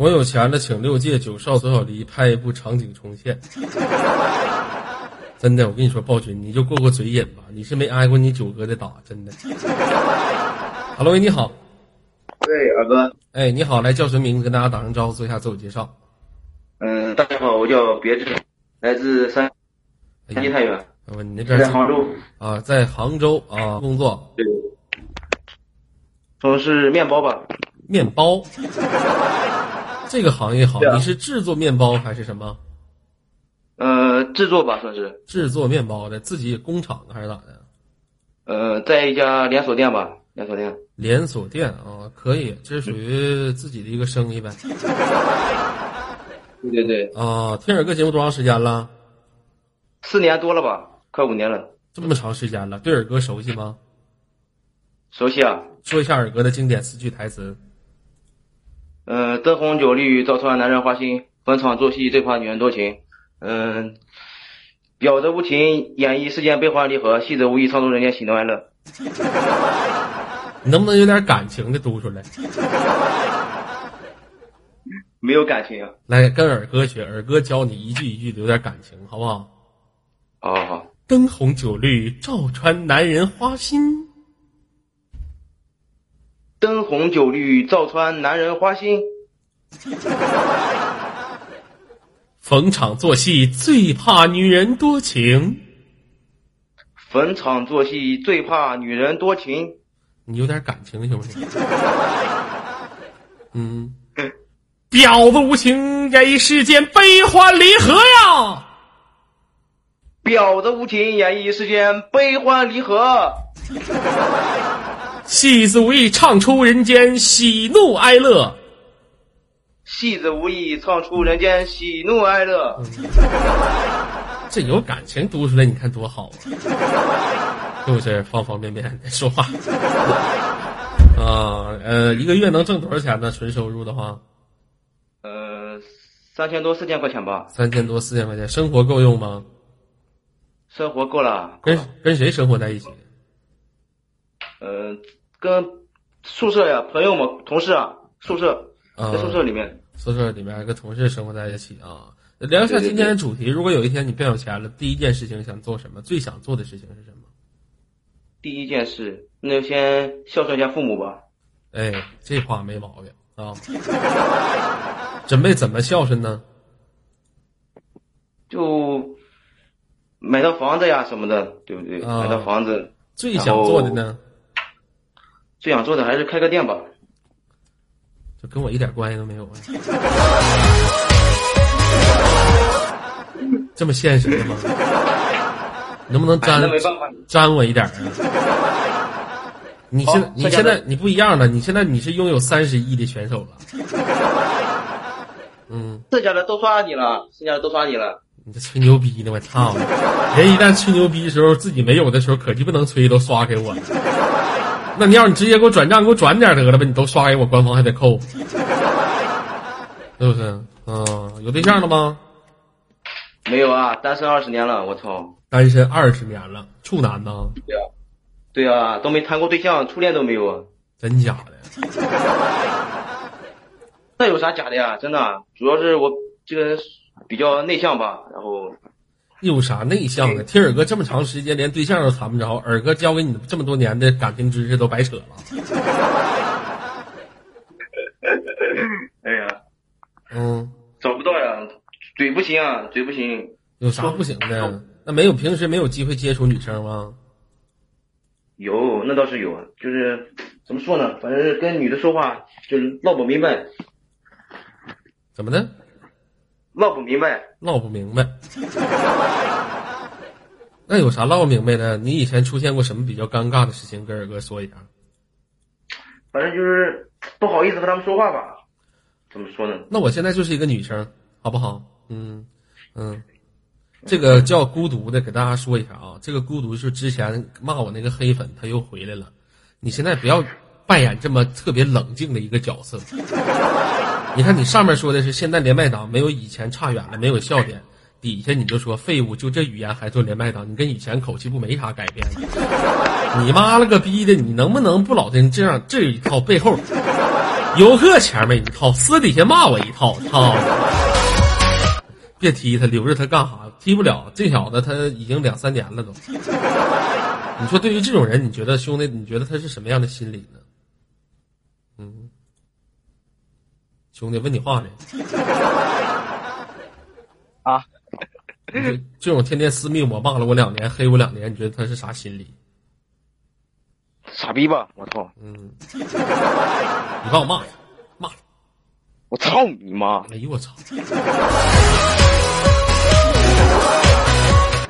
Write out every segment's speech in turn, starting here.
我有钱了，请六届九少左小黎拍一部场景重现。真的，我跟你说，暴君，你就过过嘴瘾吧。你是没挨过你九哥的打，真的。Hello，你好。喂，二哥。哎，你好，来叫什么名字？跟大家打声招呼，做一下自我介绍。嗯，大家好，我叫别致，来自山山西太原。我你那边在杭州啊，在杭州啊工作。对。从事面包吧。面包。这个行业好，你是制作面包还是什么？呃，制作吧，算是制作面包的，自己工厂的还是咋的？呃，在一家连锁店吧，连锁店。连锁店啊，可以，这是属于自己的一个生意呗。对对对。啊，听耳哥节目多长时间了？四年多了吧，快五年了。这么长时间了，对耳哥熟悉吗？熟悉啊。说一下耳哥的经典四句台词。嗯，灯红酒绿照穿男人花心，逢场作戏最怕女人多情。嗯，表则无情演绎世间悲欢离合，戏则无意唱出人间喜怒哀乐。你能不能有点感情的读出来？没有感情啊。来跟耳哥学，耳哥教你一句一句的有点感情，好不好？好好。灯红酒绿照穿男人花心。灯红酒绿照穿男人花心，逢场作戏最怕女人多情。逢场作戏最怕女人多情。你有点感情行不行？嗯，婊子无情演绎世间悲欢离合呀！婊子无情演绎世间悲欢离合。戏子无意唱出人间喜怒哀乐，戏子无意唱出人间喜怒哀乐。这有感情读出来，你看多好啊！是不是方方面面的说话？啊，呃，一个月能挣多少钱呢？纯收入的话，呃，三千多四千块钱吧。三千多四千块钱，生活够用吗？生活够了。跟跟谁生活在一起？呃。跟宿舍呀，朋友们、同事啊，宿舍在宿舍里面，宿舍里面跟同事生活在一起啊。聊一下今天的主题，如果有一天你变有钱了，第一件事情想做什么？最想做的事情是什么？第一件事，那就先孝顺一下父母吧。哎，这话没毛病啊。准备怎么孝顺呢？就买套房子呀什么的，对不对？买套房子。最想做的呢？最想做的还是开个店吧，这跟我一点关系都没有啊！这么现实的吗？能不能沾沾我一点啊？你现你现在你不一样了，你现在你是拥有三十亿的选手了。嗯，剩下的都刷你了，剩下的都刷你了。你这吹牛逼呢？我操！人一旦吹牛逼的时候，自己没有的时候，可就不能吹，都刷给我了。那你要你直接给我转账，给我转点得了呗！你都刷给我，官方还得扣，是不是？嗯，有对象了吗？没有啊，单身二十年了，我操！单身二十年了，处男呢？对啊，对啊，都没谈过对象，初恋都没有啊。真假的？那有啥假的呀？真的，主要是我这个人比较内向吧，然后。有啥内向的？听耳哥这么长时间连对象都谈不着，耳哥教给你这么多年的感情知识都白扯了。哎呀，嗯，找不到呀，嘴不行啊，嘴不行。有啥不行的？那没有平时没有机会接触女生吗？有，那倒是有，就是怎么说呢？反正跟女的说话就是闹不明白。怎么的？唠不明白，唠不明白。那有啥唠不明白的？你以前出现过什么比较尴尬的事情？跟二哥说一下。反正就是不好意思和他们说话吧。怎么说呢？那我现在就是一个女生，好不好？嗯嗯，这个叫孤独的，给大家说一下啊。这个孤独是之前骂我那个黑粉，他又回来了。你现在不要扮演这么特别冷静的一个角色。你看，你上面说的是现在连麦党没有以前差远了，没有笑点。底下你就说废物，就这语言还做连麦党，你跟以前口气不没啥改变。你妈了个逼的，你能不能不老跟这样这一套背后游客前面一套，私底下骂我一套？操！别踢他，留着他干啥？踢不了，这小子他已经两三年了都。你说对于这种人，你觉得兄弟，你觉得他是什么样的心理呢？嗯，兄弟问你话呢。啊。这种天天私密我骂了我两年，黑我两年，你觉得他是啥心理？傻逼吧！我操！嗯，你帮我骂他，骂他！我操你妈！哎呦我操！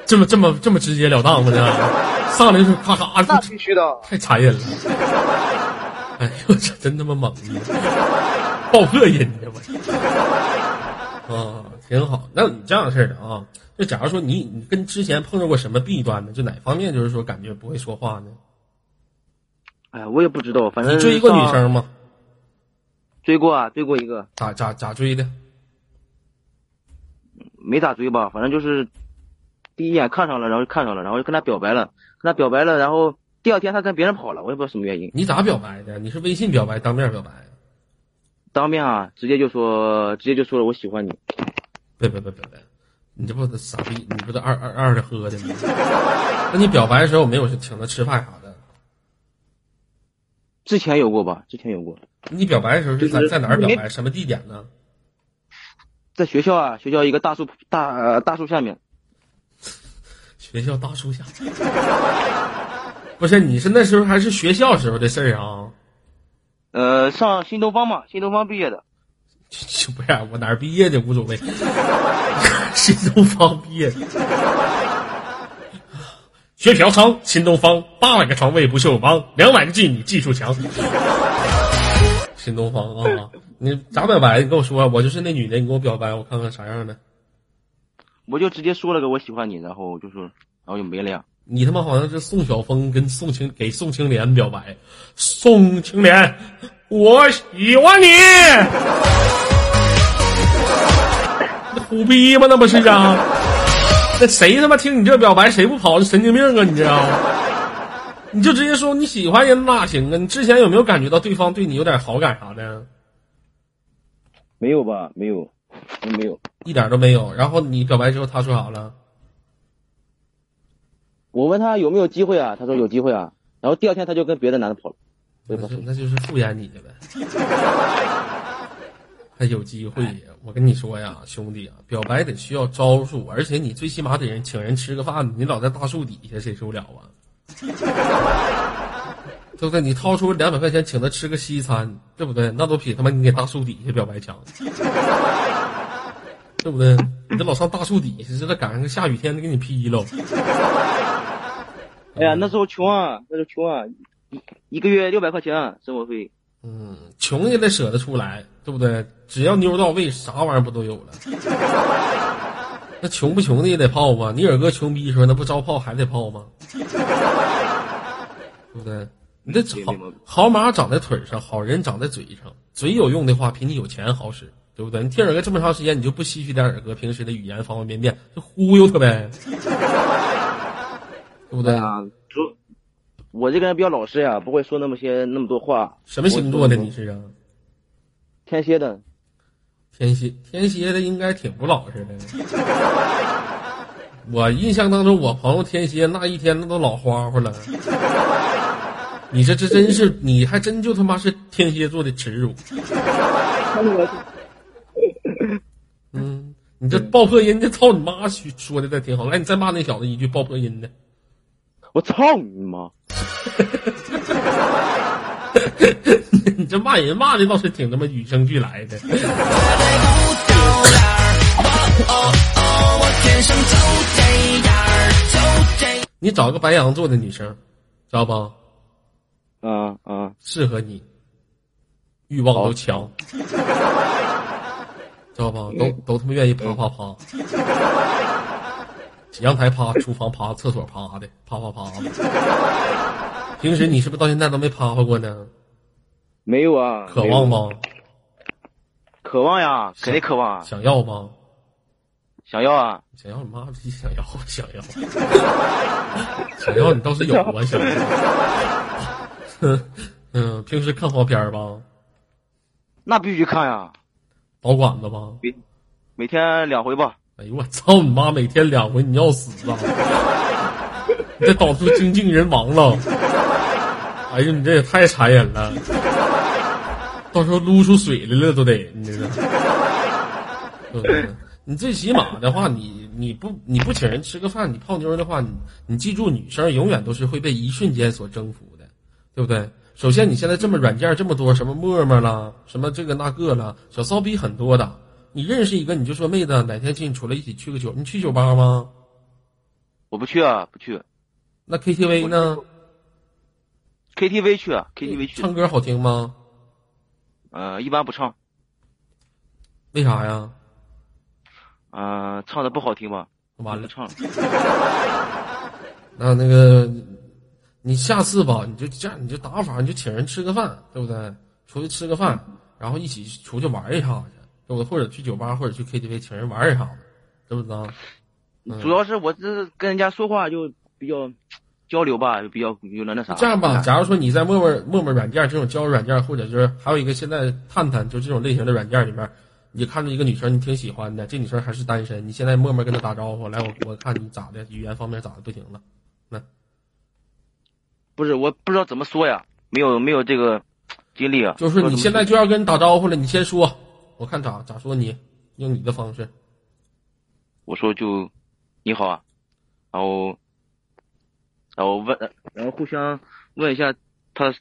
这么这么这么直截了当吗？呢？上来就咔咔那必须的，太残忍了！哎呦我操，真他妈猛！爆破音的我。啊，挺好。那你这样式的啊？就假如说你你跟之前碰到过什么弊端呢？就哪方面就是说感觉不会说话呢？哎呀，我也不知道，反正你追过女生吗？追过啊，追过一个。咋咋咋追的？没咋追吧，反正就是第一眼看上了，然后就看上了，然后就跟他表白了，跟他表白了，然后第二天他跟别人跑了，我也不知道什么原因。你咋表白的？你是微信表白，当面表白？当面啊，直接就说，直接就说了我喜欢你。别别别别别！你这不傻逼？你不是二二二的喝的吗？那你表白的时候没有请他吃饭啥的？之前有过吧？之前有过。你表白的时候是在在哪儿表白？什么地点呢？在学校啊，学校一个大树大呃大树下面。学校大树下。不是，你是那时候还是学校时候的事儿啊？呃，上新东方嘛，新东方毕业的。不是我哪儿毕业的无所谓，新东方毕业的，学嫖娼，新东方八百个床位不锈钢，两百个妓女技术强，新东方啊，你咋表白？你跟我说，我就是那女的，你给我表白，我看看啥样的。我就直接说了个我喜欢你，然后就说，然后就没了呀。你他妈好像是宋晓峰跟宋青给宋青莲表白，宋青莲，我喜欢你。虎逼吗？那不是啊？那谁他妈听你这表白，谁不跑？神经病啊！你这样，你就直接说你喜欢人哪行啊？你之前有没有感觉到对方对你有点好感啥的？没有吧？没有，没有，一点都没有。然后你表白之后，他说啥了？我问他有没有机会啊？他说有机会啊。然后第二天他就跟别的男的跑了。那那就是敷衍你的呗。还有机会，我跟你说呀，兄弟啊，表白得需要招数，而且你最起码得人请人吃个饭，你老在大树底下，谁受了啊？对不对？你掏出两百块钱请他吃个西餐，对不对？那都比他妈你给大树底下表白强，对不对？你这老上大树底下，这得赶上个下雨天，得给你劈了。哎呀，那时候穷啊，那时候穷啊，一一个月六百块钱生活费。嗯，穷也得舍得出来，对不对？只要妞到位，啥玩意儿不都有了？那穷不穷的也得泡吧？你二哥穷逼时候，那不招泡还得泡吗？对不对？你这好好马长在腿上，好人长在嘴上。嘴有用的话，比你有钱好使，对不对？你听耳哥这么长时间，你就不吸取点耳哥平时的语言方方面面，就忽悠他呗，对不对啊？主我这个人比较老实呀，不会说那么些那么多话。什么星座的你是啊？天蝎的。天蝎天蝎的应该挺不老实的。我印象当中，我朋友天蝎那一天那都老花花了。你这这真是，你还真就他妈是天蝎座的耻辱。嗯，你这爆破音，这操你妈说的倒挺好。来，你再骂那小子一句爆破音的。我操你妈！你这骂人骂的倒是挺他妈与生俱来的。你找个白羊座的女生，知道不？嗯嗯，适合你，欲望都强，知道吧？都都他妈愿意啪啪啪。阳台趴，厨房趴，厕所趴的，啪啪啪的。平时你是不是到现在都没趴趴过呢？没有啊。渴望吗？渴望呀，肯定渴望。想要吗？想要啊。想要你妈逼！想要想要，想要你倒是有啊！想要。嗯，平时看黄片吧？那必须看呀。保管子吧？每每天两回吧。哎呦我操你妈！每天两回，你要死啊！你这导致精尽人亡了。哎呦，你这也太残忍了！到时候撸出水来了都得，你这是。你最起码的话，你你不你不请人吃个饭，你泡妞的话，你你记住，女生永远都是会被一瞬间所征服的，对不对？首先，你现在这么软件这么多，什么陌陌啦，什么这个那个啦，小骚逼很多的。你认识一个，你就说妹子，哪天请你出来一起去个酒？你去酒吧吗？我不去啊，不去。那 KTV 呢？KTV 去啊，KTV 去。唱歌好听吗？呃，一般不唱。为啥呀？啊，唱的不好听吧？完了，唱了。那那个，你下次吧，你就这样，你就打法，你就请人吃个饭，对不对？出去吃个饭，然后一起出去玩一下去，对不对？或者去酒吧，或者去 KTV，请人玩一下，知不知道？主要是我这跟人家说话就比较交流吧，就比较有那那啥。这样吧，假如说你在陌陌陌陌软件这种交友软件，或者就是还有一个现在探探，就这种类型的软件里面。你看着一个女生，你挺喜欢的，这女生还是单身，你现在默默跟她打招呼，来我我看你咋的，语言方面咋的不行了？那不是我不知道怎么说呀，没有没有这个经历啊。就是你现在就要跟人打招呼了，你先说，我看咋咋说你，用你的方式。我说就你好啊，然后然后问，然后互相问一下他。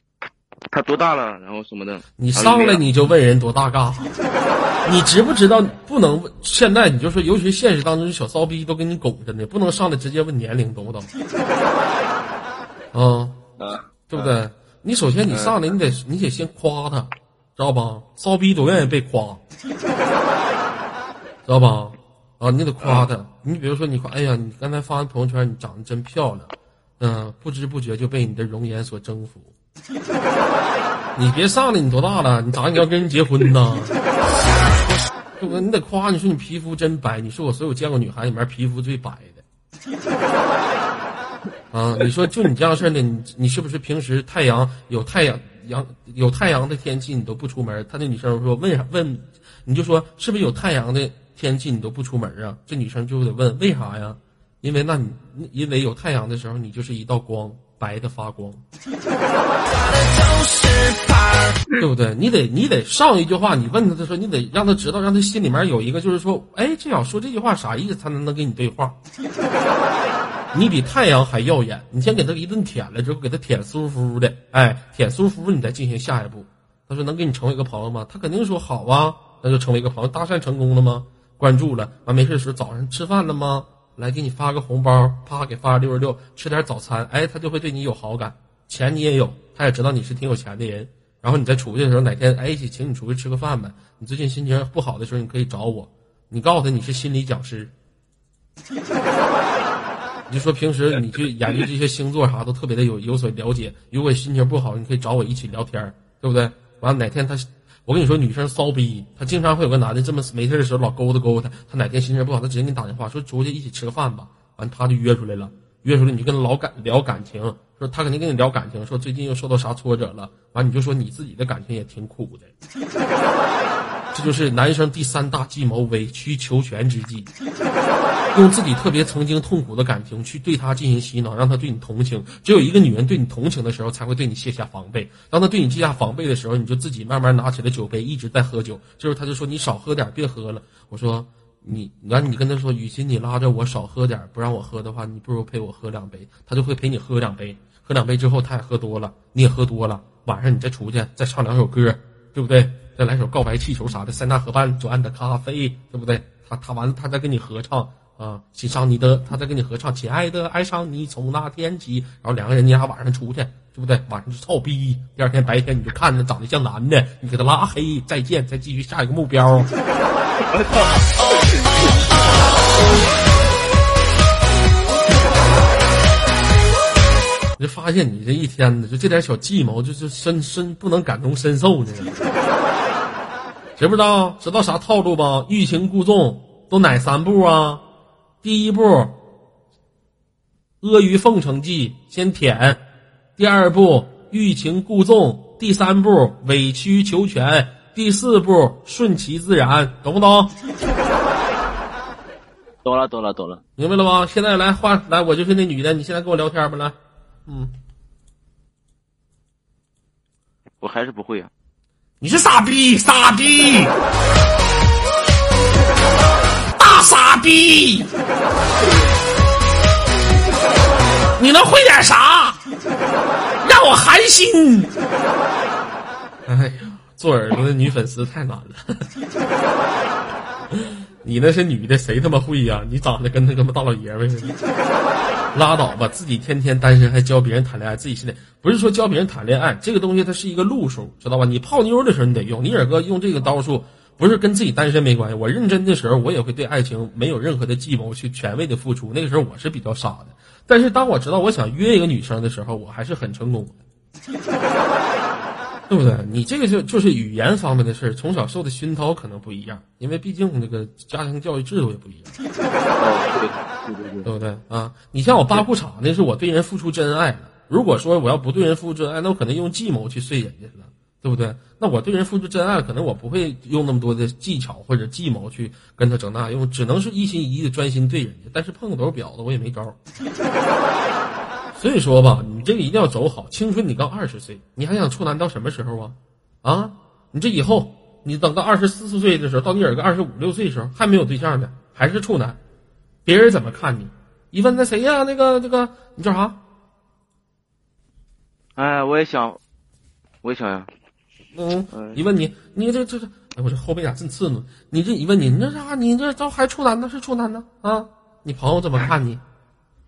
他多大了？然后什么的？你上来你就问人多大干啥？你知不知道不能问？现在你就说，尤其现实当中，小骚逼都跟你拱着呢，不能上来直接问年龄，懂不懂？啊，对不对？你首先你上来，你得你得先夸他，知道吧？骚逼都愿意被夸，知道吧？啊，你得夸他。你比如说，你夸，哎呀，你刚才发完朋友圈，你长得真漂亮，嗯，不知不觉就被你的容颜所征服。你别上来，你多大了？你咋你要跟人结婚呢？对不对？你得夸，你说你皮肤真白，你是我所有见过女孩里面皮肤最白的。啊，你说就你这样式的，你你是不是平时太阳有太阳阳有太阳的天气你都不出门？他那女生说问啥问，你就说是不是有太阳的天气你都不出门啊？这女生就得问为啥呀？因为那你因为有太阳的时候你就是一道光。白的发光，对不对？你得你得上一句话，你问他的时候，你得让他知道，让他心里面有一个，就是说，哎，这小说这句话啥意思？他能能跟你对话。你比太阳还耀眼，你先给他一顿舔了之后，给他舔舒服的，哎，舔舒服，你再进行下一步。他说能跟你成为一个朋友吗？他肯定说好啊，那就成为一个朋友。搭讪成功了吗？关注了，完没事的时候早上吃饭了吗？来给你发个红包，啪给发六十六，吃点早餐，哎，他就会对你有好感，钱你也有，他也知道你是挺有钱的人，然后你再出去的时候，哪天哎一起请你出去吃个饭呗？你最近心情不好的时候，你可以找我，你告诉他你是心理讲师，你就说平时你去研究这些星座啥都特别的有有所了解，如果心情不好，你可以找我一起聊天，对不对？完了哪天他。我跟你说，女生骚逼，她经常会有个男的这么没事的时候老勾搭勾搭她。她哪天心情不好，她直接给你打电话说出去一起吃个饭吧。完，他就约出来了，约出来你就跟老感聊感情，说他肯定跟你聊感情，说最近又受到啥挫折了。完，你就说你自己的感情也挺苦的。这就是男生第三大计谋——委曲求全之计。用自己特别曾经痛苦的感情去对他进行洗脑，让他对你同情。只有一个女人对你同情的时候，才会对你卸下防备。当他对你卸下防备的时候，你就自己慢慢拿起了酒杯，一直在喝酒。这时候他就说：“你少喝点，别喝了。”我说：“你，完你跟他说，与其你拉着我少喝点，不让我喝的话，你不如陪我喝两杯。”他就会陪你喝两杯。喝两杯之后，他也喝多了，你也喝多了。晚上你再出去，再唱两首歌，对不对？再来首告白气球啥的，塞纳河畔左岸的咖啡，对不对？他他完了，他再跟你合唱。啊，欣赏你的，他在跟你合唱，亲爱的，爱上你从那天起。然后两个人，你俩晚上出去，对不对？晚上就操逼。第二天白天你就看着长得像男的，你给他拉黑，再见，再继续下一个目标。我就发现你这一天的就这点小计谋，就是深深不能感同身受呢。知不知道？知道啥套路吧？欲擒故纵都哪三步啊？第一步，阿谀奉承计，先舔；第二步，欲擒故纵；第三步，委曲求全；第四步，顺其自然，懂不懂？懂了，懂了，懂了。明白了吗？现在来换来，我就是那女的，你现在跟我聊天吧，来，嗯，我还是不会啊。你是傻逼，傻逼，大傻逼，你能会点啥？让我寒心。哎呀，做耳朵的女粉丝太难了。你那是女的，谁他妈会呀？你长得跟那个大老爷们似的，拉倒吧！自己天天单身还教别人谈恋爱，自己心里不是说教别人谈恋爱这个东西，它是一个路数，知道吧？你泡妞的时候你得用，你耳哥用这个刀术，不是跟自己单身没关系。我认真的时候，我也会对爱情没有任何的计谋去全位的付出。那个时候我是比较傻的，但是当我知道我想约一个女生的时候，我还是很成功的。对不对？你这个就就是语言方面的事儿，从小受的熏陶可能不一样，因为毕竟那个家庭教育制度也不一样，对对对对，不对啊？你像我扒裤衩，那是我对人付出真爱了。如果说我要不对人付出真爱，那我可能用计谋去睡人家了，对不对？那我对人付出真爱，可能我不会用那么多的技巧或者计谋去跟他整那用，只能是一心一意的专心对人家。但是碰个都是婊子，我也没招。所以说吧，你这个一定要走好。青春你刚二十岁，你还想处男到什么时候啊？啊，你这以后你等到二十四四岁的时候，到你有个二十五六岁的时候还没有对象呢，还是处男，别人怎么看你？一问那谁呀？那个那个，你叫啥？哎，我也想，我也想呀。嗯，嗯一问你，你这这这，哎，我这后背咋真刺呢？你这一问你，你这啥？你这都还处男呢？是处男呢？啊？你朋友怎么看你？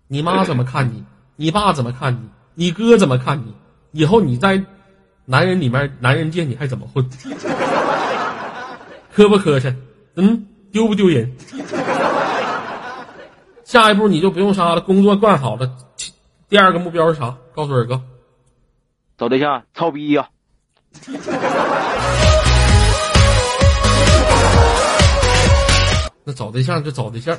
你妈怎么看你？你爸怎么看你？你哥怎么看你？以后你在男人里面，男人界你还怎么混？磕不磕碜？嗯，丢不丢人？下一步你就不用杀了，工作干好了。第二个目标是啥？告诉二哥。找对象，操逼呀！那找对象就找对象，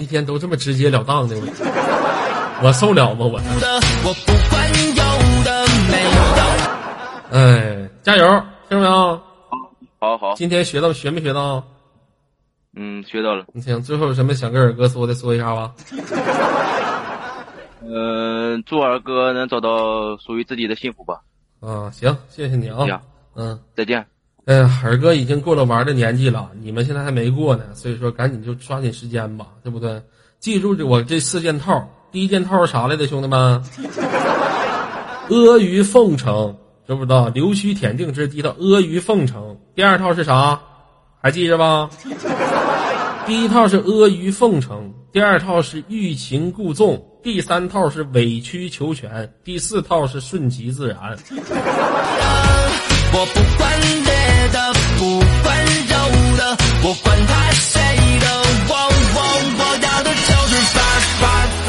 一天都这么直截了当的，我我受了吗？我哎，加油，听着没有？好好，今天学到学没学到？嗯，学到了。你 行，最后有什么想跟二哥说的，说一下吧。嗯，祝二哥能找到属于自己的幸福吧。啊，行，谢谢你啊呀。嗯，再见。哎呀，二哥已经过了玩的年纪了，你们现在还没过呢，所以说赶紧就抓紧时间吧，对不对？记住这我这四件套，第一件套是啥来的，兄弟们？阿谀奉承，知不知道？溜须舔腚，这是第一套阿谀奉承。第二套是啥？还记着吧？第一套是阿谀奉承，第二套是欲擒故纵，第三套是委曲求全，第四套是顺其自然。我不管别的，不管有的，我管他谁的，我我我要的就是发发发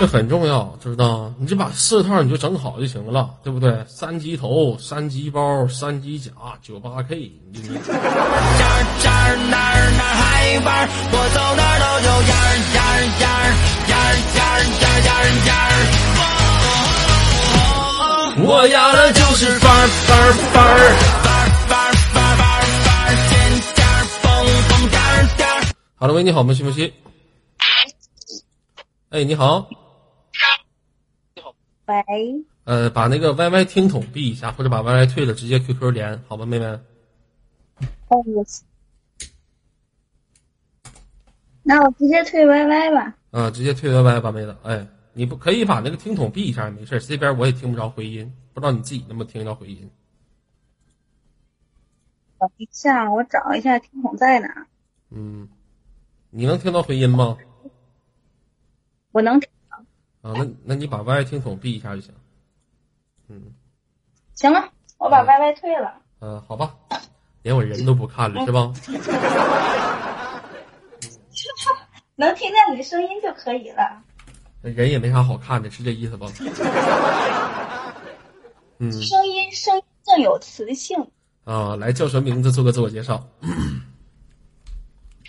这很重要知道你就把四套你就整好就行了对不对？三级头三级包三级甲九八 k 你就这儿这儿哪儿哪儿海湾儿我走哪儿都有烟儿烟儿烟儿烟儿烟儿烟儿烟儿烟儿。我要的就是玩儿玩儿玩儿玩儿玩儿玩儿玩儿玩儿天天儿疯疯癫儿癫儿。好了喂你好吗西木西哎你好。喂，呃，把那个 YY 听筒闭一下，或者把 YY 退了，直接 QQ 连，好吧，妹妹？哦，我那我直接退 YY 吧。啊，直接退 YY 吧，妹子。哎，你不可以把那个听筒闭一下也没事，这边我也听不着回音，不知道你自己能不能听到回音。等一下，我找一下听筒在哪。嗯，你能听到回音吗？我能听。啊，那那你把 YY 听筒闭一下就行。嗯，行了，我把 YY 退了。呃，好吧，连我人都不看了是吧？能听见你的声音就可以了。人也没啥好看的，是这意思吧？嗯声音声音更有磁性。啊，来叫什么名字？做个自我介绍。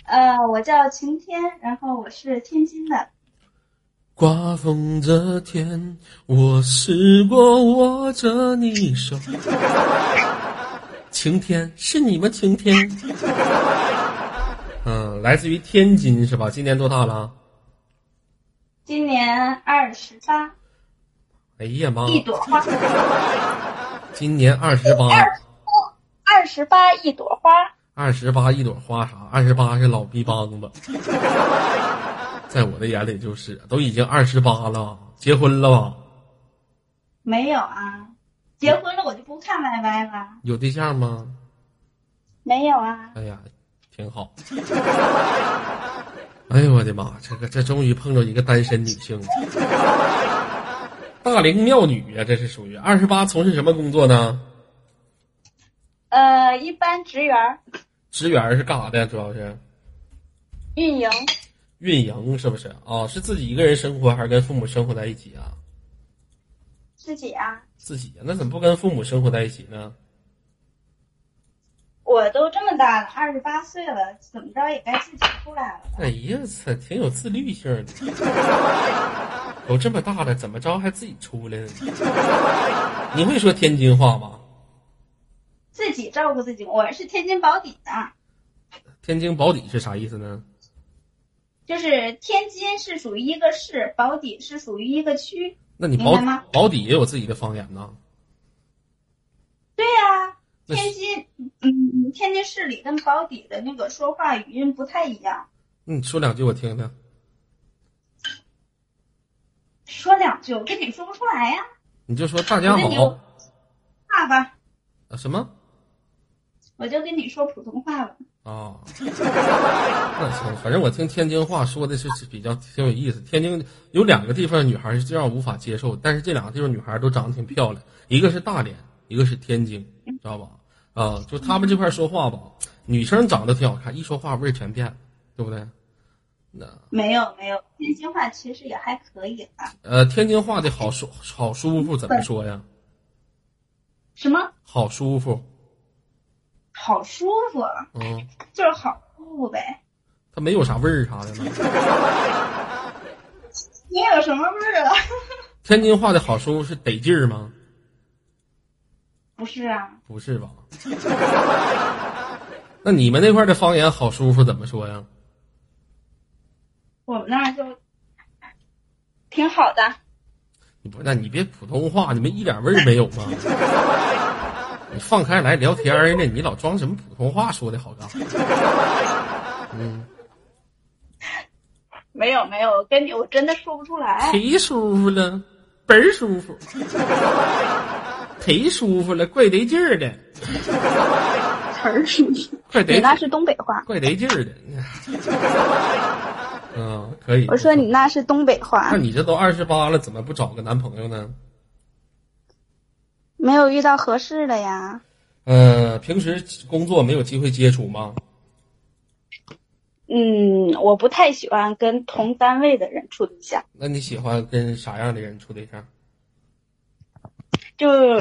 呃，我叫晴天，然后我是天津的。刮风这天，我试过握着你手。晴天是你吗？晴天。嗯，来自于天津是吧？今年多大了？今年二十八，哎呀妈！一朵花，今年二十八，二十八一朵花。二十八一朵花啥？二十八是老逼帮子，在我的眼里就是，都已经二十八了，结婚了吧？没有啊，结婚了我就不看 YY 了。有对象吗？没有啊，哎呀，挺好。哎呦我的妈！这个这终于碰着一个单身女性了，大龄妙女呀、这是属于二十八，从事什么工作呢？呃，一般职员职员是干啥的？主要是运营，运营，是不是啊？是自己一个人生活，还是跟父母生活在一起啊？自己啊，自己那怎么不跟父母生活在一起呢？我都这么大了，二十八岁了，怎么着也该自己出来了。哎呀，操，挺有自律性的。都这么大了，怎么着还自己出来呢？你会说天津话吗？自己照顾自己，我是天津宝坻的，天津宝坻是啥意思呢？就是天津是属于一个市，保底是属于一个区。那你保底也有自己的方言呢？对呀、天津，嗯，天津市里跟保底的那个说话语音不太一样。那你说两句我听听。说两句，我跟你说不出来呀。你就说大家好我跟你有话吧，啊什么我就跟你说普通话吧。啊？那行，反正我听天津话说的是是比较挺有意思。天津有两个地方女孩是这样无法接受，但是这两个地方女孩都长得挺漂亮，一个是大连，一个是天津，知道吧？啊，就他们这块说话吧，女生长得挺好看，一说话味儿全变了，对不对？那没有没有，天津话其实也还可以吧。呃，天津话的好舒好舒服怎么说呀？什么好舒服，好舒服，嗯，就是好舒服呗。它没有啥味儿啥的吗？你有什么味儿啊？天津话的好舒服是得劲儿吗？不是啊，不是吧？那你们那块儿的方言好舒服怎么说呀？我们那儿就挺好的。你不，那你别普通话，你们一点味儿没有吗？你放开来聊天儿呢，你老装什么普通话说的好干啥？嗯，没有没有，我跟你我真的说不出来。忒舒服了，倍儿舒服，忒舒服了，怪得劲儿的，词儿舒服，怪得你那是东北话。怪得劲儿的。嗯，可以。我说你那是东北话那，你这都二十八了，怎么不找个男朋友呢？没有遇到合适的呀。呃，平时工作没有机会接触吗？嗯，我不太喜欢跟同单位的人处对象，那你喜欢跟啥样的人处对象？就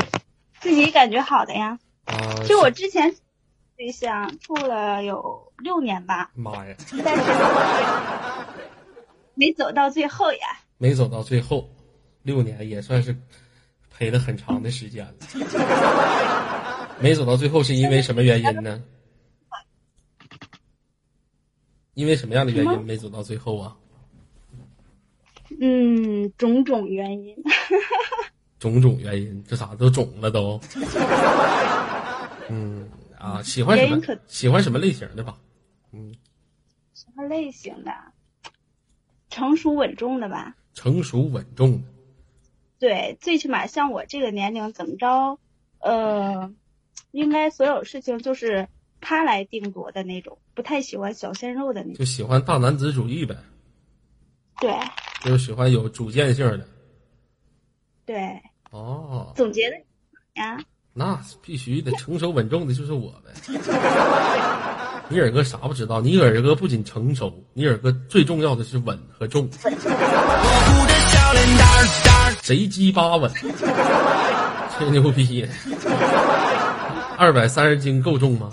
自己感觉好的呀。啊，就我之前对象处了有六年吧，妈呀，但是没走到最后呀。没走到最后，六年也算是陪了很长的时间了。没走到最后是因为什么原因呢？因为什么样的原因没走到最后啊？嗯，种种原因。种种原因，这咋都肿了都？嗯啊，喜欢什么？喜欢什么类型的吧？嗯，什么类型的？成熟稳重的吧。成熟稳重的。对，最起码像我这个年龄，怎么着，呃，应该所有事情就是他来定夺的那种，不太喜欢小鲜肉的那种。就喜欢大男子主义呗，对就是喜欢有主见性的。对，哦，总结的呀，那必须得，成熟稳重的就是我呗。你耳哥啥不知道？你耳哥不仅成熟，你耳哥最重要的是稳和重。贼鸡巴稳，吹牛逼！二百三十斤够重吗？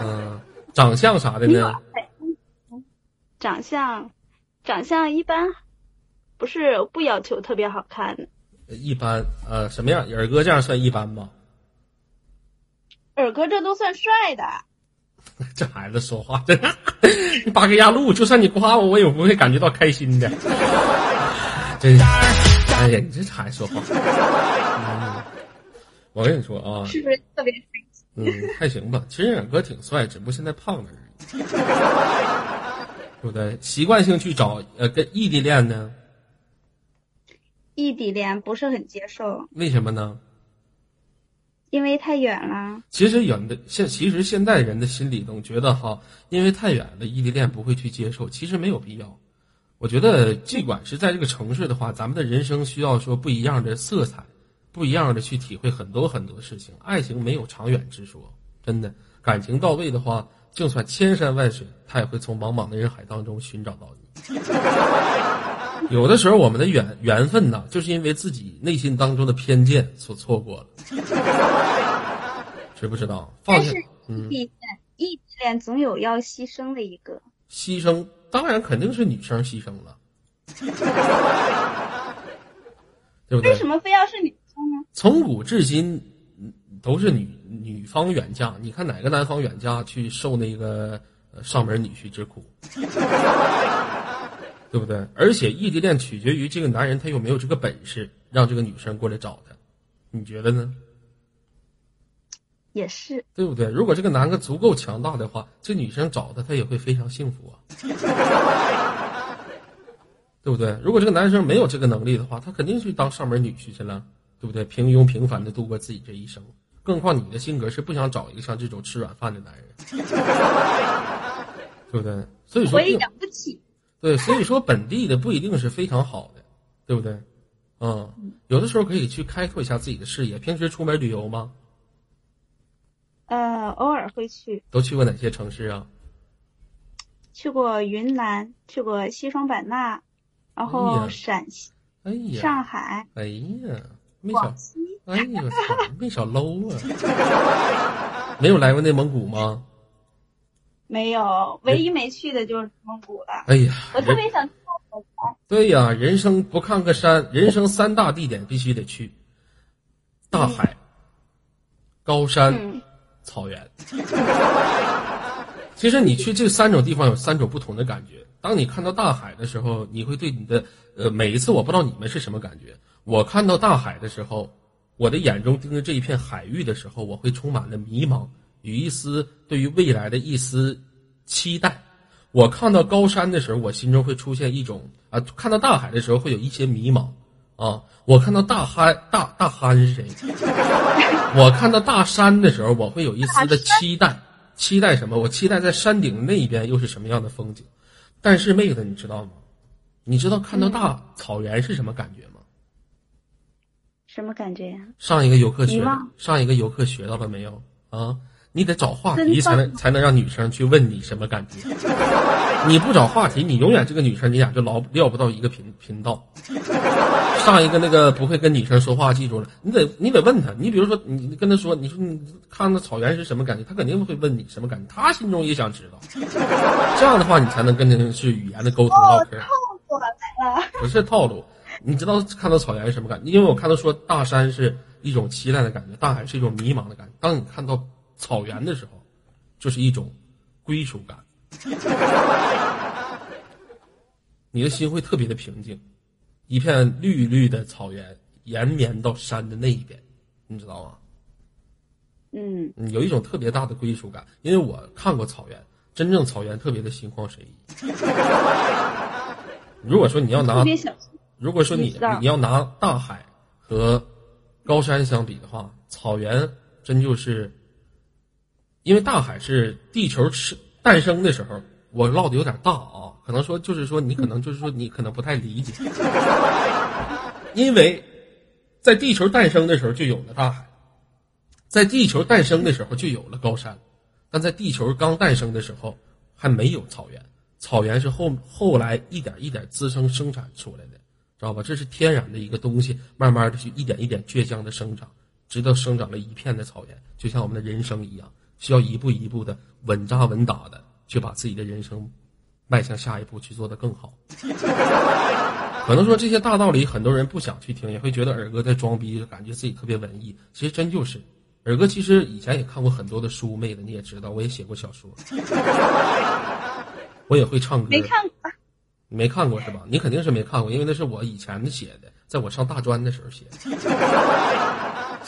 嗯，长相啥的呢？长相，长相一般，不是不要求特别好看的。一般，呃，什么样？耳哥这样算一般吗？耳哥这都算帅的，这孩子说话真，你八个压路，就算你夸我，我也不会感觉到开心的。真是，哎呀，你这孩子说话。嗯我跟你说啊，是不是特别？嗯，还行吧。其实远哥挺帅，只不过现在胖了而已，对不对？习惯性去找呃跟异地恋呢？异地恋不是很接受，为什么呢？因为太远了。其实远的现其实现在人的心里总觉得哈，因为太远了，异地恋不会去接受，其实没有必要。我觉得，尽管是在这个城市的话，咱们的人生需要说不一样的色彩，不一样的去体会很多很多事情。爱情没有长远之说，真的，感情到位的话，就算千山万水，他也会从茫茫的人海当中寻找到你。有的时候，我们的缘缘分呐，就是因为自己内心当中的偏见所错过了，知不知道？放下异嗯，地恋，异地恋总有要牺牲的一个。牺牲当然肯定是女生牺牲了，对不对为？什么非要是女生呢？从古至今，嗯都是女女方远嫁。你看哪个男方远嫁去受那个呃上门女婿之苦，对不对？而且异地恋取决于这个男人他有没有这个本事让这个女生过来找他，你觉得呢？也是，对不对？如果这个男的足够强大的话，这女生找他，他也会非常幸福啊，对不对？如果这个男生没有这个能力的话，他肯定去当上门女婿去了，对不对？平庸平凡的度过自己这一生。更何况你的性格是不想找一个像这种吃软饭的男人，对不对？所以说我也，养不起。对，所以说本地的不一定是非常好的，对不对？嗯，有的时候可以去开拓一下自己的视野。平时出门旅游吗？呃，偶尔会去，都去过哪些城市啊？去过云南，去过西双版纳，然后陕西、哎呀，上海、哎呀，没少哎呀，我操，没少搂啊！没有来过内蒙古吗？没有，唯一没去的就是内蒙古了。哎呀，我特别想去看火对呀，人生不看个山，人生三大地点必须得去：大海、高山、嗯，草原。其实你去这三种地方有三种不同的感觉。当你看到大海的时候，你会对你的呃每一次我不知道你们是什么感觉。我看到大海的时候，我的眼中盯着这一片海域的时候，我会充满了迷茫与一丝对于未来的一丝期待。我看到高山的时候，我心中会出现一种啊；看到大海的时候，会有一些迷茫啊。我看到大憨大大憨是谁？我看到大山的时候，我会有一丝的期待，期待什么？我期待在山顶那一边又是什么样的风景。但是妹子，你知道吗？你知道看到大草原是什么感觉吗？什么感觉呀？上一个游客学上一个游客学到了没有啊？你得找话题才能才能让女生去问你什么感觉。你不找话题，你永远这个女生你俩就老聊不到一个频频道。上一个那个不会跟女生说话，记住了，你得你得问她。你比如说你你跟她说，你说你看到草原是什么感觉，她肯定会问你什么感觉，她心中也想知道。这样的话，你才能跟人是语言的沟通唠嗑。不是套路。你知道看到草原是什么感觉？因为我看到说大山是一种期待的感觉，大海是一种迷茫的感觉。当你看到草原的时候，就是一种归属感，你的心会特别的平静。一片绿绿的草原延绵到山的那一边，你知道吗？嗯，嗯有一种特别大的归属感，因为我看过草原，真正草原特别的心旷神怡。如果说你要拿如果说你你要拿大海和高山相比的话，草原真就是，因为大海是地球是诞生的时候，我唠的有点大啊，可能说就是说你可能就是说你可能不太理解，因为在地球诞生的时候就有了大海，在地球诞生的时候就有了高山，但在地球刚诞生的时候还没有草原，草原是后后来一点一点滋生生产出来的，知道吧？这是天然的一个东西，慢慢的去一点一点倔强的生长，直到生长了一片的草原，就像我们的人生一样，需要一步一步的稳扎稳打的去把自己的人生迈向下一步去做得更好。可能说这些大道理，很多人不想去听，也会觉得尔哥在装逼，感觉自己特别文艺。其实真就是，尔哥其实以前也看过很多的书，妹子你也知道，我也写过小说，我也会唱歌。没看过，你没看过是吧？你肯定是没看过，因为那是我以前的写的，在我上大专的时候写的，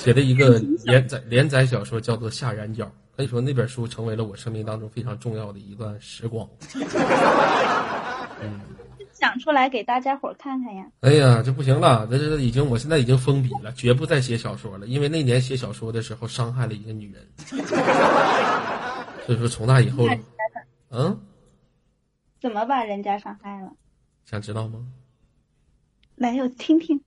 写的一个连载连载小说，叫做《下染角》。可以说那本书成为了我生命当中非常重要的一段时光。讲出来给大家伙儿看看呀。哎呀，这不行了，这这已经，我现在已经封笔了，绝不再写小说了，因为那年写小说的时候伤害了一个女人，所以说从那以后，嗯，怎么把人家伤害了？想知道吗？来，我听听。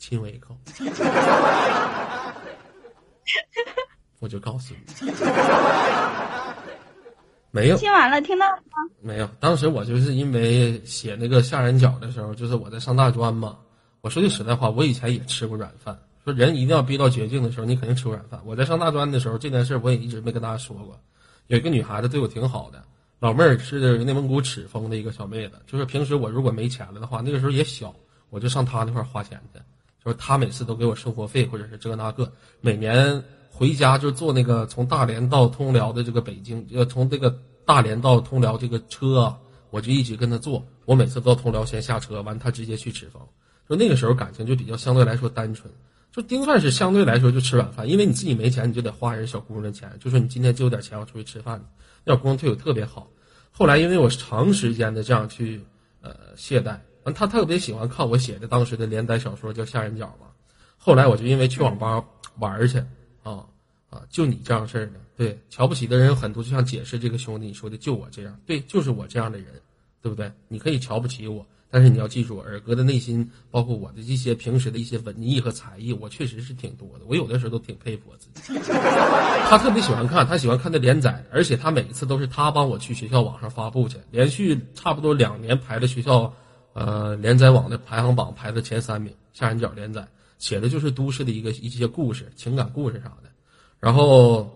亲我一口，我就告诉你，没有，亲完了，听到了吗？没有，当时我就是因为写那个下人角的时候，就是我在上大专嘛。我说句实在话，我以前也吃过软饭。说人一定要逼到绝境的时候，你肯定吃过软饭。我在上大专的时候，这件事我也一直没跟大家说过。有一个女孩子对我挺好的，老妹儿是内蒙古赤峰的一个小妹子。就是平时我如果没钱了的话，那个时候也小，我就上她那块花钱去。就是他每次都给我生活费或者是这个那个，每年回家就坐那个从大连到通辽的这个北京，呃，从这个。大连到通辽这个车，我就一直跟他坐。我每次到通辽先下车，完他直接去赤峰。就那个时候感情就比较相对来说单纯，就丁算是相对来说就吃软饭，因为你自己没钱，你就得花人小姑娘的钱。就说你今天就有点钱，我出去吃饭。那小姑娘对我特别好。后来因为我长时间的这样去呃懈怠，完他特别喜欢看我写的当时的连载小说叫《下人角》嘛。后来我就因为去网吧玩去啊啊，就你这样事儿的。对，瞧不起的人很多，就像解释这个兄弟你说的，就我这样，对，就是我这样的人，对不对？你可以瞧不起我，但是你要记住，尔哥的内心，包括我的这些平时的一些文艺和才艺，我确实是挺多的。我有的时候都挺佩服我自己。他特别喜欢看，他喜欢看的连载，而且他每一次都是他帮我去学校网上发布去，连续差不多两年排的学校，呃，连载网的排行榜排在前三名。下人角连载写的就是都市的一个一些故事、情感故事啥的，然后。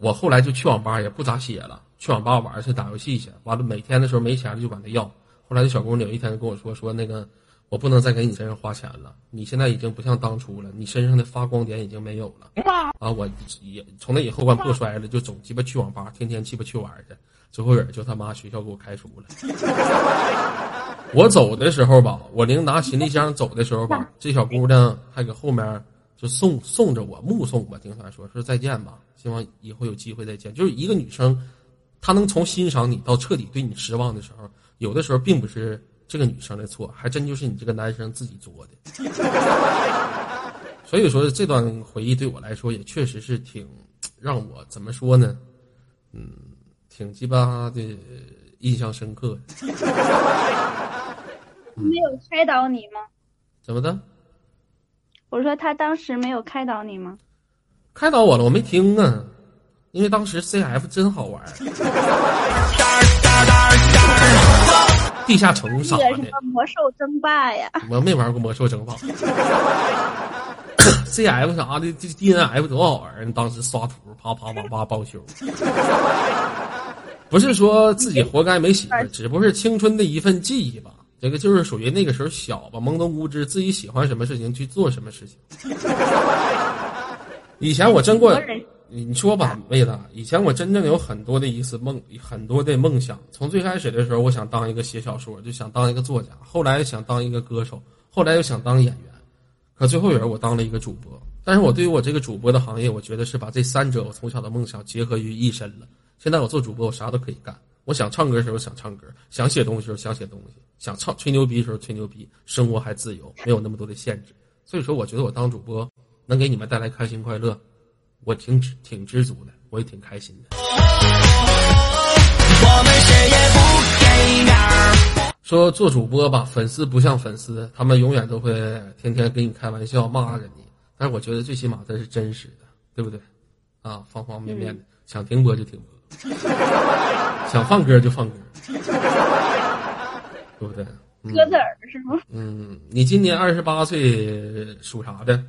我后来就去网吧，也不咋写了，去网吧玩去打游戏去。完了，每天的时候没钱了就管他要。后来这小姑娘有一天就跟我说：“说那个，我不能再给你身上花钱了，你现在已经不像当初了，你身上的发光点已经没有了。”啊，我也从那以后完破摔了，就总鸡巴去网吧，天天鸡巴去玩去。最后也就他妈学校给我开除了。我走的时候吧，我领拿行李箱走的时候吧，这小姑娘还搁后面。就送送着我，目送我，听她说说再见吧，希望以后有机会再见。就是一个女生，她能从欣赏你到彻底对你失望的时候，有的时候并不是这个女生的错，还真就是你这个男生自己作的。所以说这段回忆对我来说也确实是挺让我怎么说呢？嗯，挺鸡巴的印象深刻。没有开导你吗？怎么的？我说他当时没有开导你吗？开导我了，我没听啊，因为当时 CF 真好玩。地下城啥的？什么魔兽争霸呀？我没玩过魔兽争霸。CF 啥的这，DNF 多好玩！当时刷图，啪啪啪啪报修。不是说自己活该没媳妇，只不过是青春的一份记忆吧。这个就是属于那个时候小吧，懵懂无知，自己喜欢什么事情去做什么事情。以前我真过，你说吧，妹子，以前我真正有很多的一次梦，很多的梦想。从最开始的时候，我想当一个写小说，就想当一个作家；后来想当一个歌手，后来又想当演员。可最后人我当了一个主播。但是我对于我这个主播的行业，我觉得是把这三者我从小的梦想结合于一身了。现在我做主播，我啥都可以干。我想唱歌的时候想唱歌，想写东西的时候想写东西，想唱吹牛逼的时候吹牛逼，生活还自由，没有那么多的限制。所以说，我觉得我当主播能给你们带来开心快乐，我挺挺知足的，我也挺开心的。我们谁也不给面说做主播吧，粉丝不像粉丝，他们永远都会天天跟你开玩笑骂着你，但是我觉得最起码这是真实的，对不对？啊，方方面面的，想停播就停播。想放歌就放歌，对不对？嗯歌字儿是吗？嗯，你今年二十八岁，属啥的？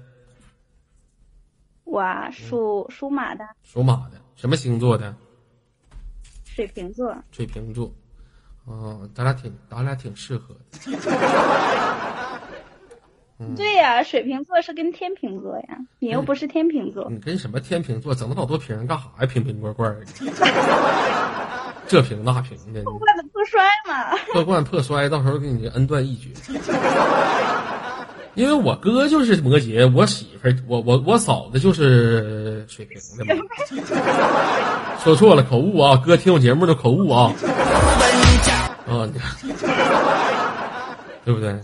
我啊属属马的，属马的，什么星座的？水瓶座。水瓶座。哦，咱俩挺，咱俩挺适合的。嗯对呀、水瓶座是跟天秤座呀，你又不是天秤座。你跟什么天秤座整那老多瓶干啥呀？瓶瓶罐罐 的，这瓶那瓶的，破罐子破摔嘛。破罐破摔，到时候给你恩断义绝。因为我哥就是摩羯，我媳妇儿，我我我嫂子就是水瓶的嘛。说错了，口误啊！哥听我节目的口误啊！啊，你对不对？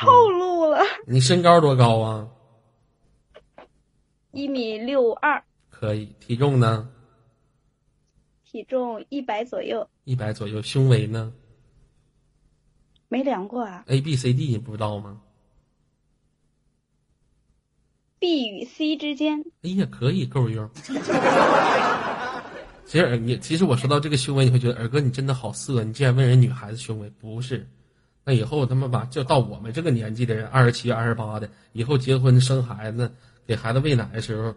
透露了，你身高多高啊？一米六二，可以，体重呢？体重一百左右，一百左右，胸围呢没量过啊。？A B C D 你不知道吗？B 与 C 之间，哎呀，可以够用。其实你，其实我说到这个胸围，你会觉得二哥你真的好色，你竟然问人女孩子胸围，不是？那以后他妈把就到我们这个年纪的人，二十七、二十八的，以后结婚生孩子，给孩子喂奶的时候，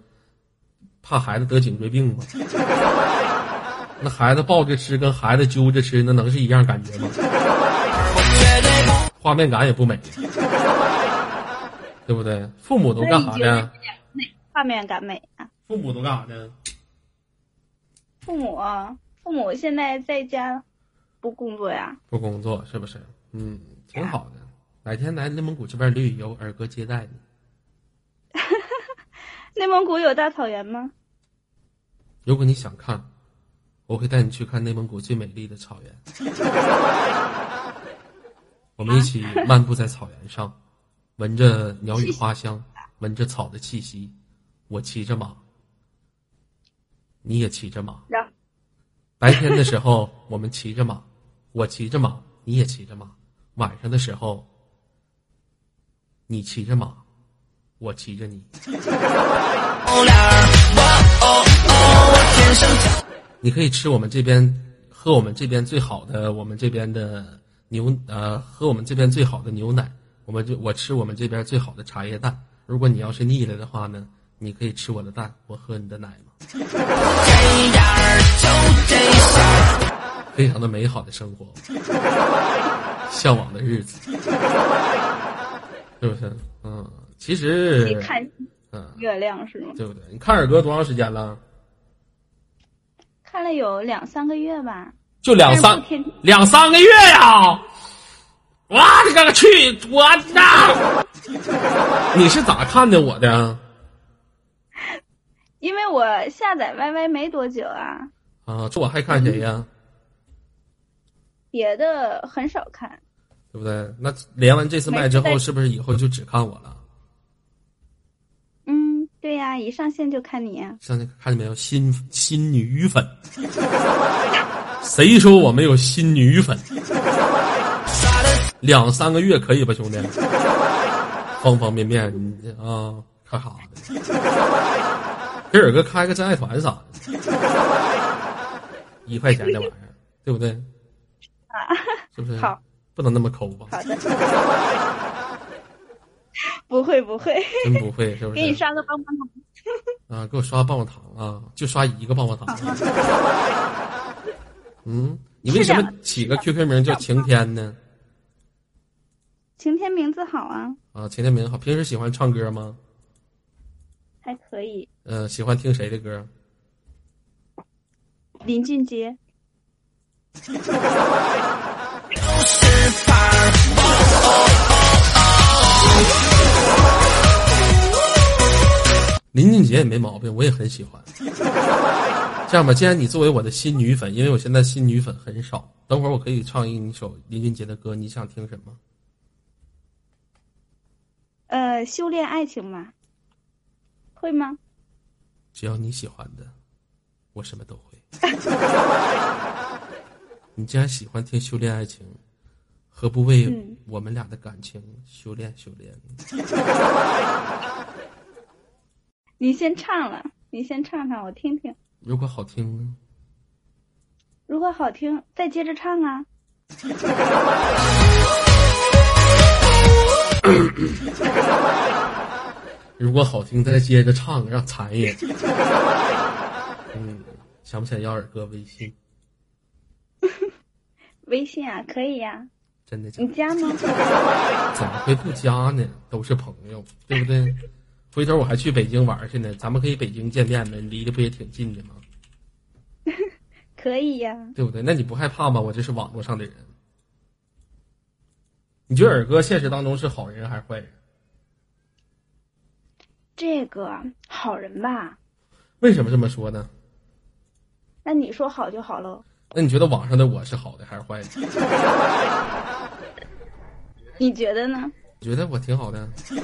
怕孩子得颈椎病吗？那孩子抱着吃跟孩子揪着吃，那能是一样感觉吗？画面感也不美，对不对？父母都干啥呢？画面感美啊。父母都干啥呢？父母啊，父母现在在家不工作呀。不工作是不是？嗯，挺好的。哪天来内蒙古这边旅旅游，二哥接待你。内蒙古有大草原吗？如果你想看，我会带你去看内蒙古最美丽的草原。我们一起漫步在草原上，闻着鸟语花香，闻着草的气息。我骑着马，你也骑着马。白天的时候，我们骑着马，我骑着马，你也骑着马。晚上的时候，你骑着马，我骑着你。你可以吃我们这边，喝我们这边最好的，我们这边的牛，呃，喝我们这边最好的牛奶。我们就我吃我们这边最好的茶叶蛋。如果你要是腻了的话呢，你可以吃我的蛋，我喝你的奶嘛。非常的美好的生活，向往的日子，是不是？嗯，其你实，看嗯，月亮是吗？对不对？你看二哥多长时间了？看了有两三个月吧。就两三两三个月呀！我勒个去！我呐！你是咋看的我的？因为我下载 YY 没多久啊，啊，这我还看谁呀？别的很少看。对不对？那连完这次麦之后，是不是以后就只看我了？嗯，对呀、一上线就看你呀、上线看见没有？新新女粉，谁说我没有新女粉？两三个月可以吧，兄弟？方方面面你啊，看啥的？给尔哥开个真爱团啥的，一块钱的玩意儿，对不对？是不是？好，不能那么抠吧？好的。不会不会，真不会，是不是？给你刷个棒棒糖。啊，给我刷棒棒糖啊，就刷一个棒棒糖。嗯，你为什么起个 QQ 名叫晴天呢？晴天名字好啊，啊，晴天名好。平时喜欢唱歌吗？还可以。呃，喜欢听谁的歌？林俊杰，林俊杰也没毛病，我也很喜欢。这样吧，既然你作为我的新女粉，因为我现在新女粉很少，等会儿我可以唱一首林俊杰的歌，你想听什么？呃，修炼爱情嘛，会吗？只要你喜欢的，我什么都会。你既然喜欢听修炼爱情，何不为嗯我们俩的感情修炼修炼？你先唱了，你先唱唱，我听听。如果好听呢？如果好听，再接着唱啊。如果好听，再接着唱，让残忍。嗯，想不想要二哥微信？微信啊，可以呀、真的假的？你加吗？怎么会不加呢？都是朋友，对不对？回头我还去北京玩去呢，咱们可以北京见面呗，离得不也挺近的吗？可以呀、对不对？那你不害怕吗？我这是网络上的人。你觉得尔哥现实当中是好人还是坏人？这个好人吧？为什么这么说呢？那你说好就好喽。那你觉得网上的我是好的还是坏的？你觉得呢？我觉得我挺好的。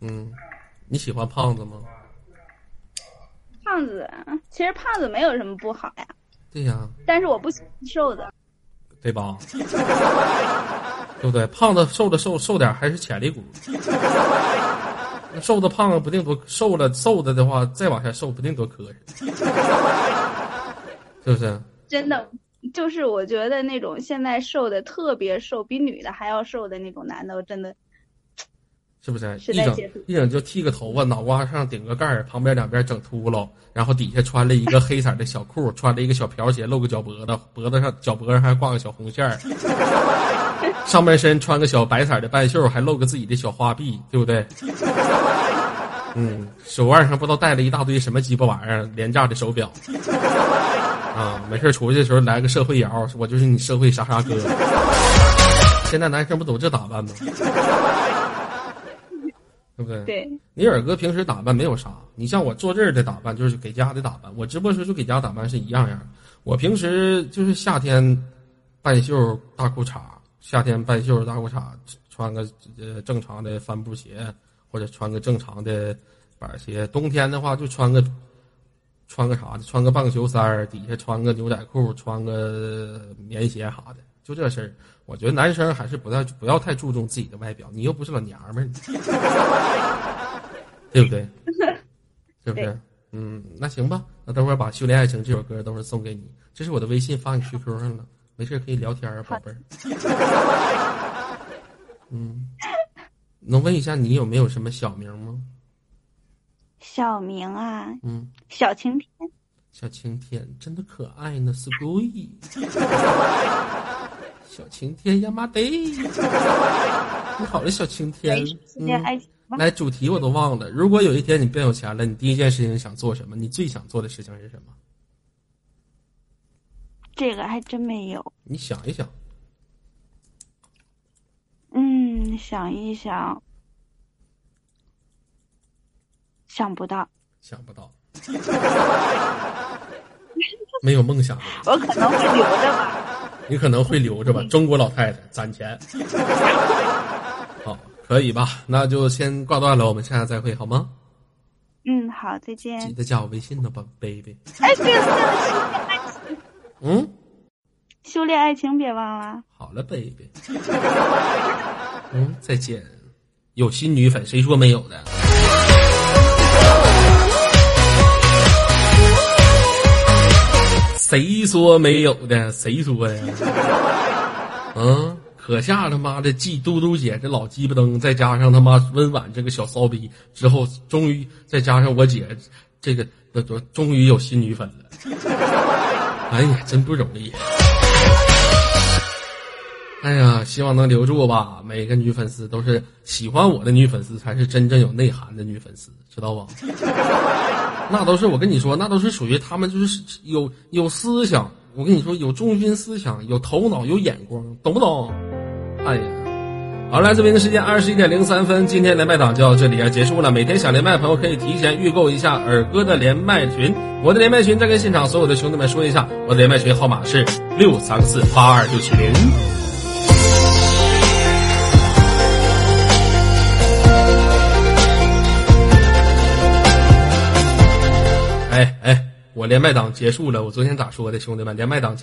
嗯，你喜欢胖子吗？胖子，其实胖子没有什么不好呀，对呀，但是我不喜欢瘦的。对吧？对不对？胖子瘦的瘦瘦点还是潜力股。那瘦的胖了不定多瘦了瘦的的话，再往下瘦不定多磕碜，是不是？真的，就是我觉得那种现在瘦的特别瘦，比女的还要瘦的那种男的，我真的是不是？一整一整就剃个头发，脑瓜上顶个盖儿，旁边两边整秃噜，然后底下穿了一个黑色的小裤，穿了一个小瓢鞋，露个脚脖子，脖子上脚脖上还挂个小红线儿，上半身穿个小白色的半袖，还露个自己的小花臂，对不对？嗯，手腕上不知道戴了一大堆什么鸡巴玩意儿，廉价的手表。啊，没事出去的时候来个社会摇，我就是你社会啥啥哥。现在男生不都这打扮吗？对不对？对。你尔哥平时打扮没有啥，你像我坐这儿的打扮就是给家的打扮，我直播时候就给家打扮是一样样。我平时就是夏天半袖大裤衩，夏天半袖大裤衩，穿个呃正常的帆布鞋，或者穿个正常的板鞋。冬天的话就穿个穿个啥的，穿个棒球衫儿，底下穿个牛仔裤，穿个棉鞋啥的，就这事儿。我觉得男生还是不太不要太注重自己的外表，你又不是老娘们儿，对不对？是不是对？嗯，那行吧，那等会儿把《修炼爱情》这首歌等会儿送给你，这是我的微信发你 QQ 上了，没事可以聊天啊，宝贝儿。嗯，能问一下你有没有什么小名吗？小明啊，嗯，小晴天，小晴天真的可爱呢，是故意。小晴天呀妈的！你好了，小晴天。来主题我都忘了。如果有一天你变有钱了，你第一件事情想做什么？你最想做的事情是什么？这个还真没有。你想一想。嗯，想一想，想不到，想不到，没有梦想，我可能会留着吧。你可能会留着吧。中国老太太攒钱，好，可以吧？那就先挂断了，我们下次再会，好吗？嗯，好，再见记。得加我微信呢吧，baby。哎，对嗯，修炼爱情别忘了。好了，baby。嗯，再见。有新女粉，谁说没有的？谁说没有的？谁说呀？嗯，可下他妈的继嘟嘟姐这老鸡巴灯，再加上他妈温婉这个小骚逼之后，终于再加上我姐这个，这这终于有新女粉了。哎呀，真不容易。哎呀，希望能留住吧。每个女粉丝都是喜欢我的女粉丝，才是真正有内涵的女粉丝，知道不？那都是我跟你说，那都是属于他们就是有有思想。我跟你说，有中心思想，有头脑，有眼光，懂不懂？哎呀，好了，这边的时间二十一点零三分，今天连麦档就到这里要结束了。每天想连麦的朋友可以提前预购一下尔哥的连麦群，我的连麦群再跟现场所有的兄弟们说一下，我的连麦群号码是六三四八二六七零。哎哎，我连麦档结束了，我昨天咋说的，兄弟们，连麦档结。